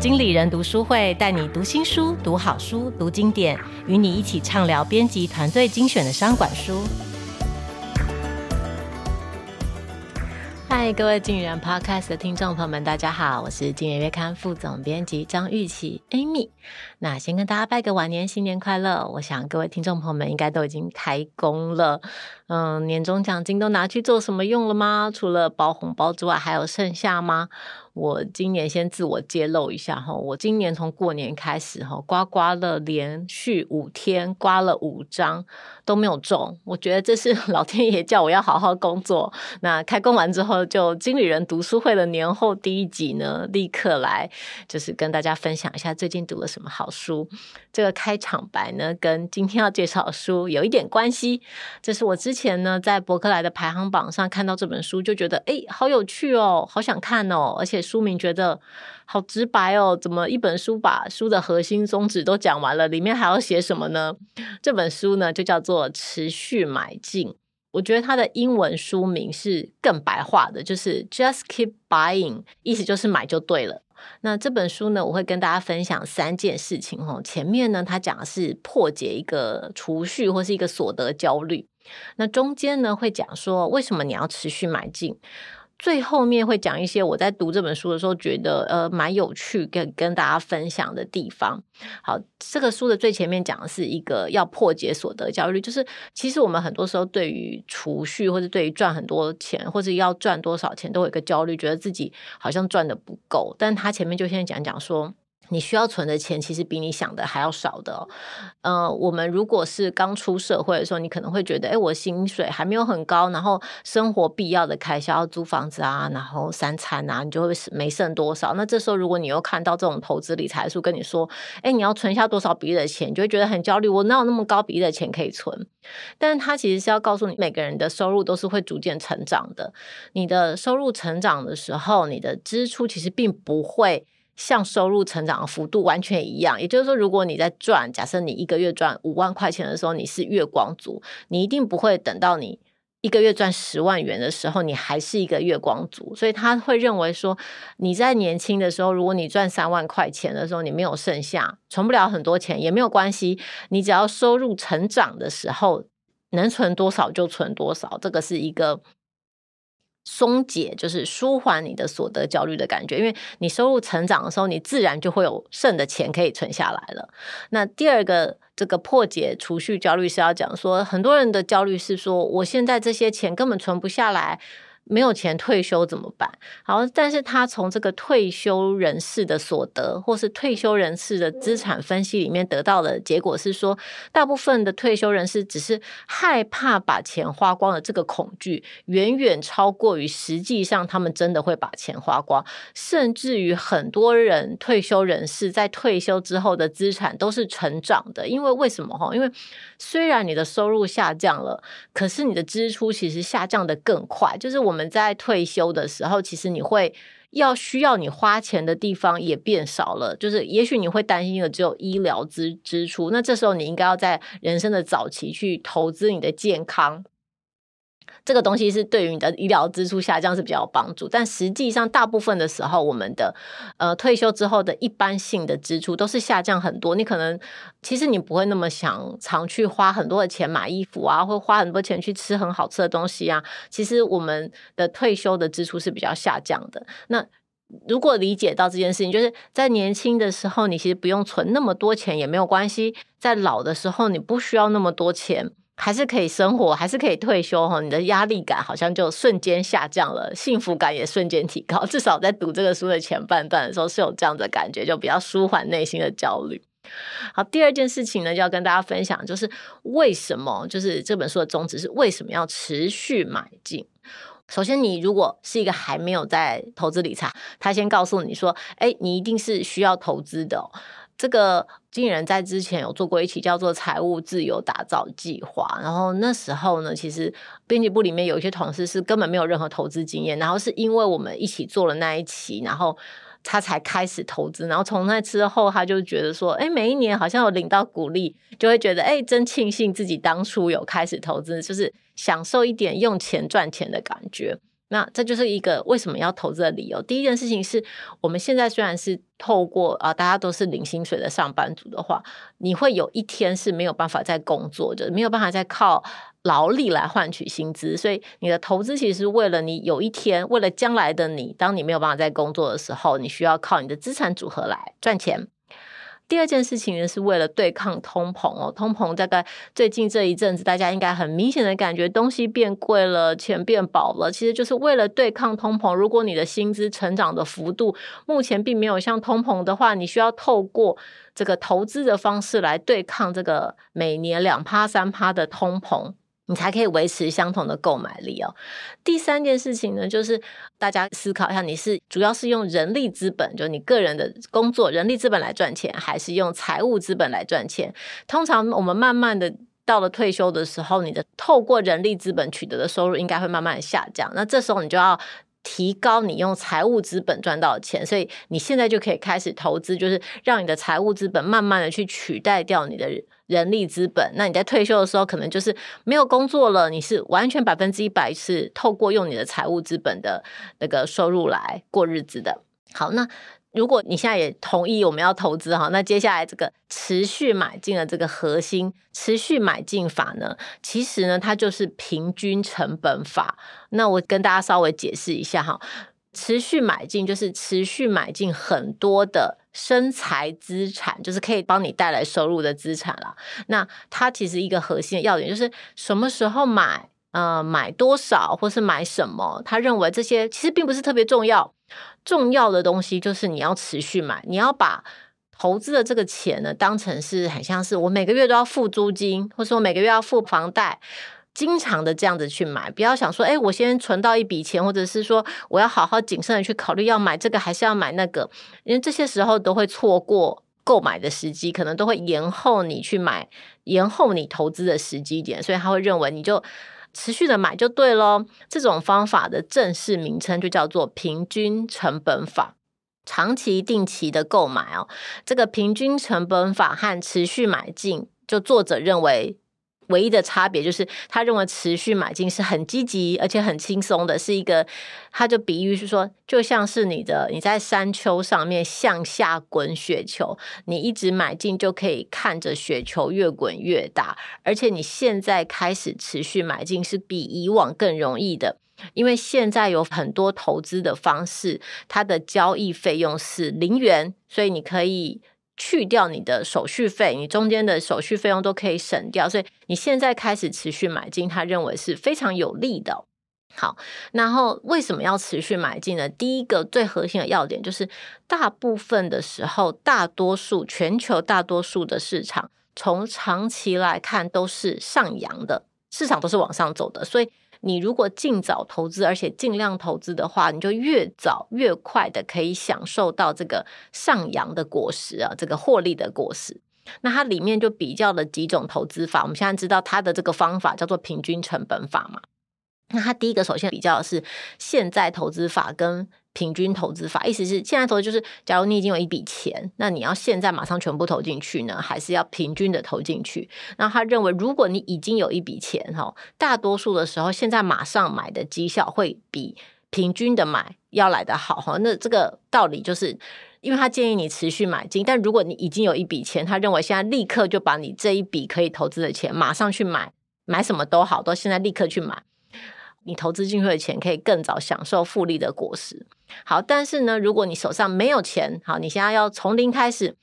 经理人读书会带你读新书、读好书、读经典，与你一起畅聊编辑团队精选的商管书。嗨，各位经理人 Podcast 的听众朋友们，大家好，我是经理月刊副总编辑张玉琪 Amy。那先跟大家拜个晚年，新年快乐！我想各位听众朋友们应该都已经开工了，嗯，年终奖金都拿去做什么用了吗？除了包红包之外，还有剩下吗？我今年先自我揭露一下哈，我今年从过年开始哈，刮刮乐连续五天刮了五张都没有中，我觉得这是 老天爷叫我要好好工作。那开工完之后，就经理人读书会的年后第一集呢，立刻来就是跟大家分享一下最近读了什么好书。这个开场白呢，跟今天要介绍的书有一点关系。这是我之前呢在博客来的排行榜上看到这本书，就觉得哎，好有趣哦，好想看哦，而且。书名觉得好直白哦，怎么一本书把书的核心宗旨都讲完了，里面还要写什么呢？这本书呢就叫做《持续买进》，我觉得它的英文书名是更白话的，就是 Just Keep Buying，意思就是买就对了。那这本书呢，我会跟大家分享三件事情哦。前面呢，它讲的是破解一个储蓄或是一个所得焦虑，那中间呢会讲说为什么你要持续买进。最后面会讲一些我在读这本书的时候觉得呃蛮有趣跟跟大家分享的地方。好，这个书的最前面讲的是一个要破解所得焦虑，就是其实我们很多时候对于储蓄或者对于赚很多钱或者要赚多少钱都有一个焦虑，觉得自己好像赚得不够。但他前面就先讲讲说。你需要存的钱其实比你想的还要少的哦。呃，我们如果是刚出社会的时候，你可能会觉得，哎，我薪水还没有很高，然后生活必要的开销，租房子啊，然后三餐啊，你就会没剩多少。那这时候，如果你又看到这种投资理财书跟你说，哎，你要存下多少比例的钱，你就会觉得很焦虑。我哪有那么高比例的钱可以存？但是它其实是要告诉你，每个人的收入都是会逐渐成长的。你的收入成长的时候，你的支出其实并不会。像收入成长的幅度完全一样，也就是说，如果你在赚，假设你一个月赚五万块钱的时候，你是月光族，你一定不会等到你一个月赚十万元的时候，你还是一个月光族。所以他会认为说，你在年轻的时候，如果你赚三万块钱的时候，你没有剩下，存不了很多钱也没有关系，你只要收入成长的时候，能存多少就存多少，这个是一个。松解就是舒缓你的所得焦虑的感觉，因为你收入成长的时候，你自然就会有剩的钱可以存下来了。那第二个这个破解储蓄焦虑是要讲说，很多人的焦虑是说，我现在这些钱根本存不下来。没有钱退休怎么办？好，但是他从这个退休人士的所得，或是退休人士的资产分析里面得到的结果是说，大部分的退休人士只是害怕把钱花光的这个恐惧，远远超过于实际上他们真的会把钱花光，甚至于很多人退休人士在退休之后的资产都是成长的，因为为什么哈？因为虽然你的收入下降了，可是你的支出其实下降得更快，就是我们。我们在退休的时候，其实你会要需要你花钱的地方也变少了，就是也许你会担心的只有医疗支支出，那这时候你应该要在人生的早期去投资你的健康。这个东西是对于你的医疗支出下降是比较有帮助，但实际上大部分的时候，我们的呃退休之后的一般性的支出都是下降很多。你可能其实你不会那么想常去花很多的钱买衣服啊，或花很多钱去吃很好吃的东西啊。其实我们的退休的支出是比较下降的。那如果理解到这件事情，就是在年轻的时候，你其实不用存那么多钱也没有关系；在老的时候，你不需要那么多钱。还是可以生活，还是可以退休哈，你的压力感好像就瞬间下降了，幸福感也瞬间提高。至少在读这个书的前半段的时候是有这样的感觉，就比较舒缓内心的焦虑。好，第二件事情呢，就要跟大家分享，就是为什么，就是这本书的宗旨是为什么要持续买进。首先，你如果是一个还没有在投资理财，他先告诉你说，哎，你一定是需要投资的。这个经理人在之前有做过一期叫做“财务自由打造计划”，然后那时候呢，其实编辑部里面有一些同事是根本没有任何投资经验，然后是因为我们一起做了那一期，然后他才开始投资，然后从那之后他就觉得说，哎，每一年好像有领到股利，就会觉得哎，真庆幸自己当初有开始投资，就是享受一点用钱赚钱的感觉。那这就是一个为什么要投资的理由。第一件事情是我们现在虽然是透过啊，大家都是领薪水的上班族的话，你会有一天是没有办法再工作的，没有办法再靠劳力来换取薪资。所以你的投资其实是为了你有一天，为了将来的你，当你没有办法再工作的时候，你需要靠你的资产组合来赚钱。第二件事情呢，是为了对抗通膨哦。通膨大概最近这一阵子，大家应该很明显的感觉东西变贵了，钱变薄了。其实就是为了对抗通膨。如果你的薪资成长的幅度目前并没有像通膨的话，你需要透过这个投资的方式来对抗这个每年两趴三趴的通膨。你才可以维持相同的购买力哦。第三件事情呢，就是大家思考一下，你是主要是用人力资本，就你个人的工作人力资本来赚钱，还是用财务资本来赚钱？通常我们慢慢的到了退休的时候，你的透过人力资本取得的收入应该会慢慢的下降。那这时候你就要提高你用财务资本赚到的钱，所以你现在就可以开始投资，就是让你的财务资本慢慢的去取代掉你的。人力资本，那你在退休的时候，可能就是没有工作了，你是完全百分之一百是透过用你的财务资本的那个收入来过日子的。好，那如果你现在也同意我们要投资哈，那接下来这个持续买进的这个核心持续买进法呢，其实呢它就是平均成本法。那我跟大家稍微解释一下哈。持续买进就是持续买进很多的生财资产，就是可以帮你带来收入的资产了。那它其实一个核心的要点就是什么时候买，呃，买多少或是买什么。他认为这些其实并不是特别重要，重要的东西就是你要持续买，你要把投资的这个钱呢当成是很像是我每个月都要付租金，或者说每个月要付房贷。经常的这样子去买，不要想说，哎，我先存到一笔钱，或者是说，我要好好谨慎的去考虑要买这个还是要买那个，因为这些时候都会错过购买的时机，可能都会延后你去买，延后你投资的时机点，所以他会认为你就持续的买就对喽。这种方法的正式名称就叫做平均成本法，长期定期的购买哦，这个平均成本法和持续买进，就作者认为。唯一的差别就是，他认为持续买进是很积极而且很轻松的，是一个，他就比喻是说，就像是你的你在山丘上面向下滚雪球，你一直买进就可以看着雪球越滚越大，而且你现在开始持续买进是比以往更容易的，因为现在有很多投资的方式，它的交易费用是零元，所以你可以。去掉你的手续费，你中间的手续费用都可以省掉，所以你现在开始持续买进，他认为是非常有利的。好，然后为什么要持续买进呢？第一个最核心的要点就是，大部分的时候，大多数全球大多数的市场，从长期来看都是上扬的，市场都是往上走的，所以。你如果尽早投资，而且尽量投资的话，你就越早越快的可以享受到这个上扬的果实啊，这个获利的果实。那它里面就比较了几种投资法，我们现在知道它的这个方法叫做平均成本法嘛。那它第一个首先比较的是现在投资法跟。平均投资法意思是，现在投就是，假如你已经有一笔钱，那你要现在马上全部投进去呢，还是要平均的投进去？那他认为，如果你已经有一笔钱哈，大多数的时候，现在马上买的绩效会比平均的买要来得好哈。那这个道理就是，因为他建议你持续买进，但如果你已经有一笔钱，他认为现在立刻就把你这一笔可以投资的钱马上去买，买什么都好，都现在立刻去买。你投资进去的钱可以更早享受复利的果实。好，但是呢，如果你手上没有钱，好，你现在要从零开始，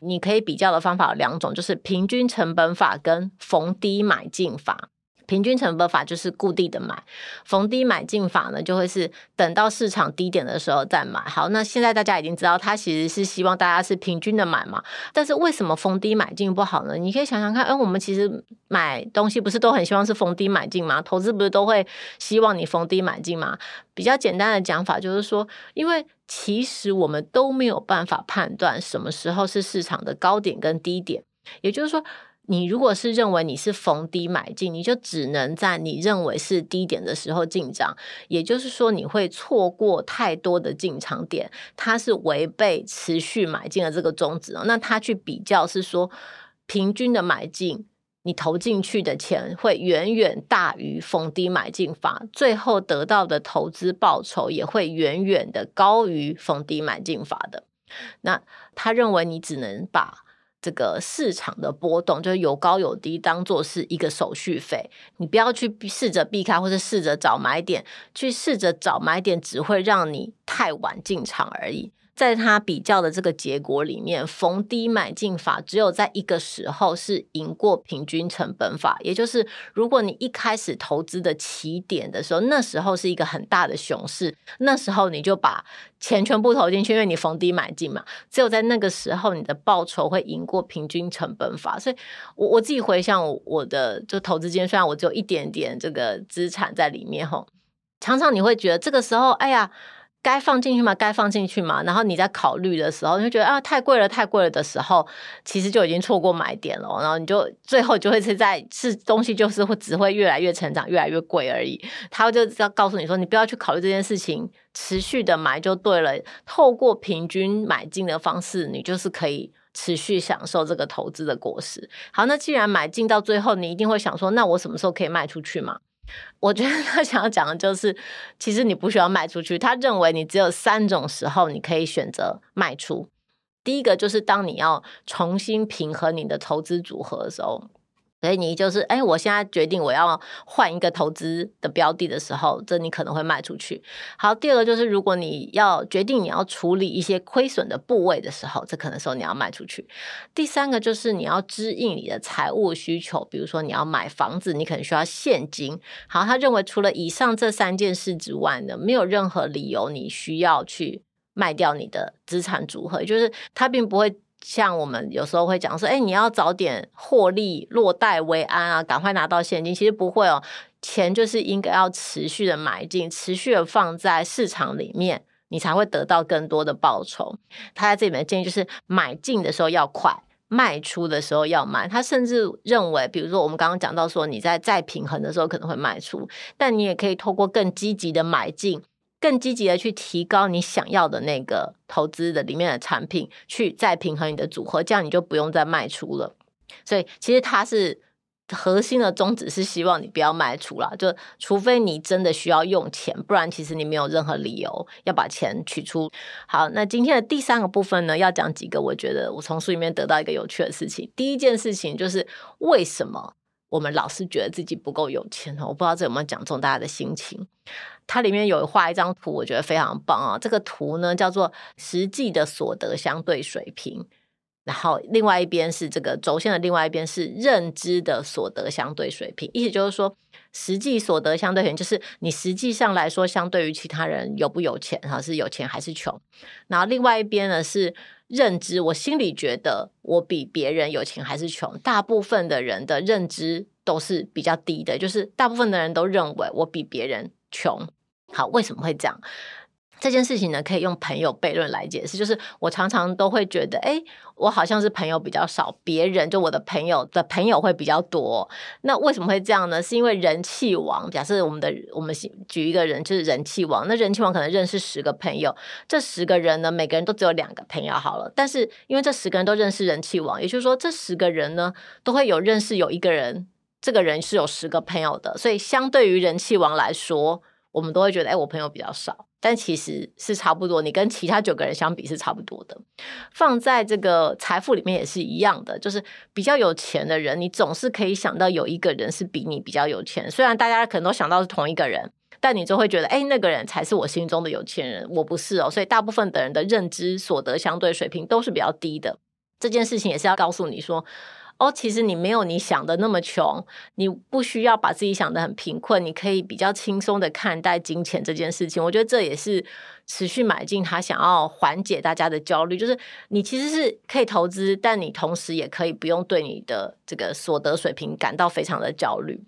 你可以比较的方法有两种，就是平均成本法跟逢低买进法。平均成本法就是固定的买，逢低买进法呢，就会是等到市场低点的时候再买。好，那现在大家已经知道，它其实是希望大家是平均的买嘛。但是为什么逢低买进不好呢？你可以想想看，哎，我们其实买东西不是都很希望是逢低买进吗？投资不是都会希望你逢低买进吗？比较简单的讲法就是说，因为其实我们都没有办法判断什么时候是市场的高点跟低点，也就是说。你如果是认为你是逢低买进，你就只能在你认为是低点的时候进场，也就是说你会错过太多的进场点，它是违背持续买进的这个宗旨。那他去比较是说，平均的买进你投进去的钱会远远大于逢低买进法，最后得到的投资报酬也会远远的高于逢低买进法的。那他认为你只能把这个市场的波动，就是有高有低，当做是一个手续费，你不要去试着避开，或者试着找买点，去试着找买点，只会让你太晚进场而已。在他比较的这个结果里面，逢低买进法只有在一个时候是赢过平均成本法，也就是如果你一开始投资的起点的时候，那时候是一个很大的熊市，那时候你就把钱全部投进去，因为你逢低买进嘛，只有在那个时候你的报酬会赢过平均成本法。所以我我自己回想我的就投资经验，虽然我只有一点点这个资产在里面吼，常常你会觉得这个时候，哎呀。该放进去吗？该放进去吗？然后你在考虑的时候，你就觉得啊，太贵了，太贵了的时候，其实就已经错过买点了。然后你就最后就会是在是东西就是会只会越来越成长，越来越贵而已。他就要告诉你说，你不要去考虑这件事情，持续的买就对了。透过平均买进的方式，你就是可以持续享受这个投资的果实。好，那既然买进到最后，你一定会想说，那我什么时候可以卖出去嘛？我觉得他想要讲的就是，其实你不需要卖出去。他认为你只有三种时候你可以选择卖出。第一个就是当你要重新平衡你的投资组合的时候。所以你就是，哎，我现在决定我要换一个投资的标的的时候，这你可能会卖出去。好，第二个就是，如果你要决定你要处理一些亏损的部位的时候，这可能时候你要卖出去。第三个就是你要支应你的财务需求，比如说你要买房子，你可能需要现金。好，他认为除了以上这三件事之外呢，没有任何理由你需要去卖掉你的资产组合，就是他并不会。像我们有时候会讲说，哎，你要早点获利，落袋为安啊，赶快拿到现金。其实不会哦，钱就是应该要持续的买进，持续的放在市场里面，你才会得到更多的报酬。他在这里面的建议就是，买进的时候要快，卖出的时候要慢。他甚至认为，比如说我们刚刚讲到说，你在再平衡的时候可能会卖出，但你也可以透过更积极的买进。更积极的去提高你想要的那个投资的里面的产品，去再平衡你的组合，这样你就不用再卖出了。所以其实它是核心的宗旨是希望你不要卖出了，就除非你真的需要用钱，不然其实你没有任何理由要把钱取出。好，那今天的第三个部分呢，要讲几个我觉得我从书里面得到一个有趣的事情。第一件事情就是为什么我们老是觉得自己不够有钱呢？我不知道这有没有讲中大家的心情。它里面有画一张图，我觉得非常棒啊！这个图呢叫做实际的所得相对水平，然后另外一边是这个轴线的另外一边是认知的所得相对水平，意思就是说，实际所得相对水平就是你实际上来说，相对于其他人有不有钱哈，是有钱还是穷？然后另外一边呢是认知，我心里觉得我比别人有钱还是穷？大部分的人的认知都是比较低的，就是大部分的人都认为我比别人穷。好，为什么会这样？这件事情呢，可以用朋友悖论来解释。就是我常常都会觉得，哎，我好像是朋友比较少，别人就我的朋友的朋友会比较多。那为什么会这样呢？是因为人气王。假设我们的我们举一个人，就是人气王。那人气王可能认识十个朋友，这十个人呢，每个人都只有两个朋友好了。但是因为这十个人都认识人气王，也就是说，这十个人呢，都会有认识有一个人，这个人是有十个朋友的。所以相对于人气王来说，我们都会觉得，哎，我朋友比较少，但其实是差不多。你跟其他九个人相比是差不多的。放在这个财富里面也是一样的，就是比较有钱的人，你总是可以想到有一个人是比你比较有钱。虽然大家可能都想到是同一个人，但你就会觉得，哎，那个人才是我心中的有钱人，我不是哦。所以大部分的人的认知所得相对水平都是比较低的。这件事情也是要告诉你说。哦，其实你没有你想的那么穷，你不需要把自己想的很贫困，你可以比较轻松的看待金钱这件事情。我觉得这也是持续买进他想要缓解大家的焦虑，就是你其实是可以投资，但你同时也可以不用对你的这个所得水平感到非常的焦虑。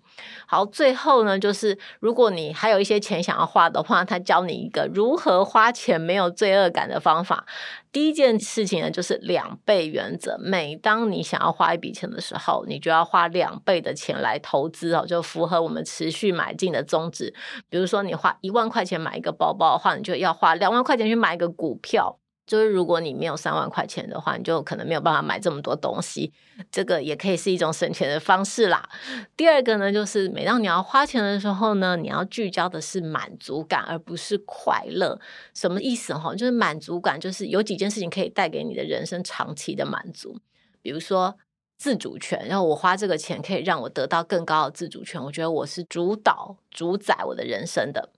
好，最后呢，就是如果你还有一些钱想要花的话，他教你一个如何花钱没有罪恶感的方法。第一件事情呢，就是两倍原则。每当你想要花一笔钱的时候，你就要花两倍的钱来投资哦，就符合我们持续买进的宗旨。比如说，你花一万块钱买一个包包的话，你就要花把两万块钱去买一个股票。就是如果你没有三万块钱的话，你就可能没有办法买这么多东西。这个也可以是一种省钱的方式啦。第二个呢，就是每当你要花钱的时候呢，你要聚焦的是满足感，而不是快乐。什么意思哈？就是满足感，就是有几件事情可以带给你的人生长期的满足。比如说自主权，然后我花这个钱可以让我得到更高的自主权，我觉得我是主导、主宰我的人生的。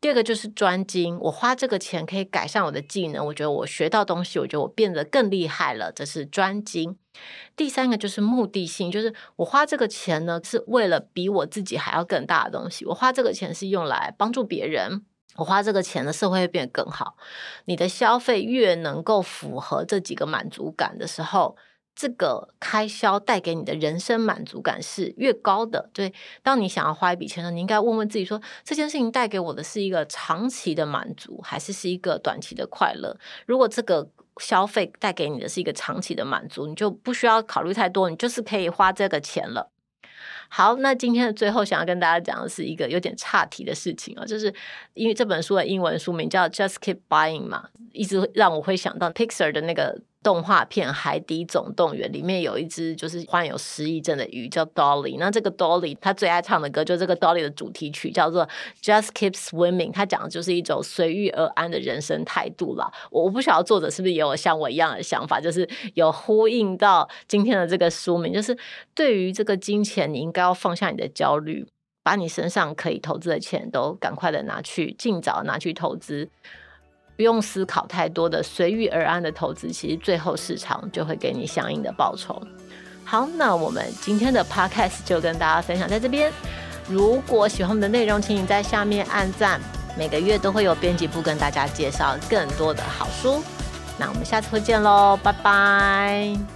第二个就是专精，我花这个钱可以改善我的技能，我觉得我学到东西，我觉得我变得更厉害了，这是专精。第三个就是目的性，就是我花这个钱呢，是为了比我自己还要更大的东西。我花这个钱是用来帮助别人，我花这个钱呢，社会会变得更好。你的消费越能够符合这几个满足感的时候，这个开销带给你的人生满足感是越高的。对，当你想要花一笔钱呢，你应该问问自己说：这件事情带给我的是一个长期的满足，还是是一个短期的快乐？如果这个消费带给你的是一个长期的满足，你就不需要考虑太多，你就是可以花这个钱了。好，那今天的最后想要跟大家讲的是一个有点岔题的事情啊，就是因为这本书的英文书名叫《Just Keep Buying》嘛，一直让我会想到 Pixar 的那个。动画片《海底总动员》里面有一只就是患有失忆症的鱼，叫 Dolly。那这个 Dolly 他最爱唱的歌，就这个 Dolly 的主题曲叫做 Just Keep Swimming。他讲的就是一种随遇而安的人生态度啦。我我不晓得作者是不是也有像我一样的想法，就是有呼应到今天的这个书名，就是对于这个金钱，你应该要放下你的焦虑，把你身上可以投资的钱都赶快的拿去，尽早拿去投资。不用思考太多的随遇而安的投资，其实最后市场就会给你相应的报酬。好，那我们今天的 podcast 就跟大家分享在这边。如果喜欢我们的内容，请你在下面按赞。每个月都会有编辑部跟大家介绍更多的好书。那我们下次会见喽，拜拜。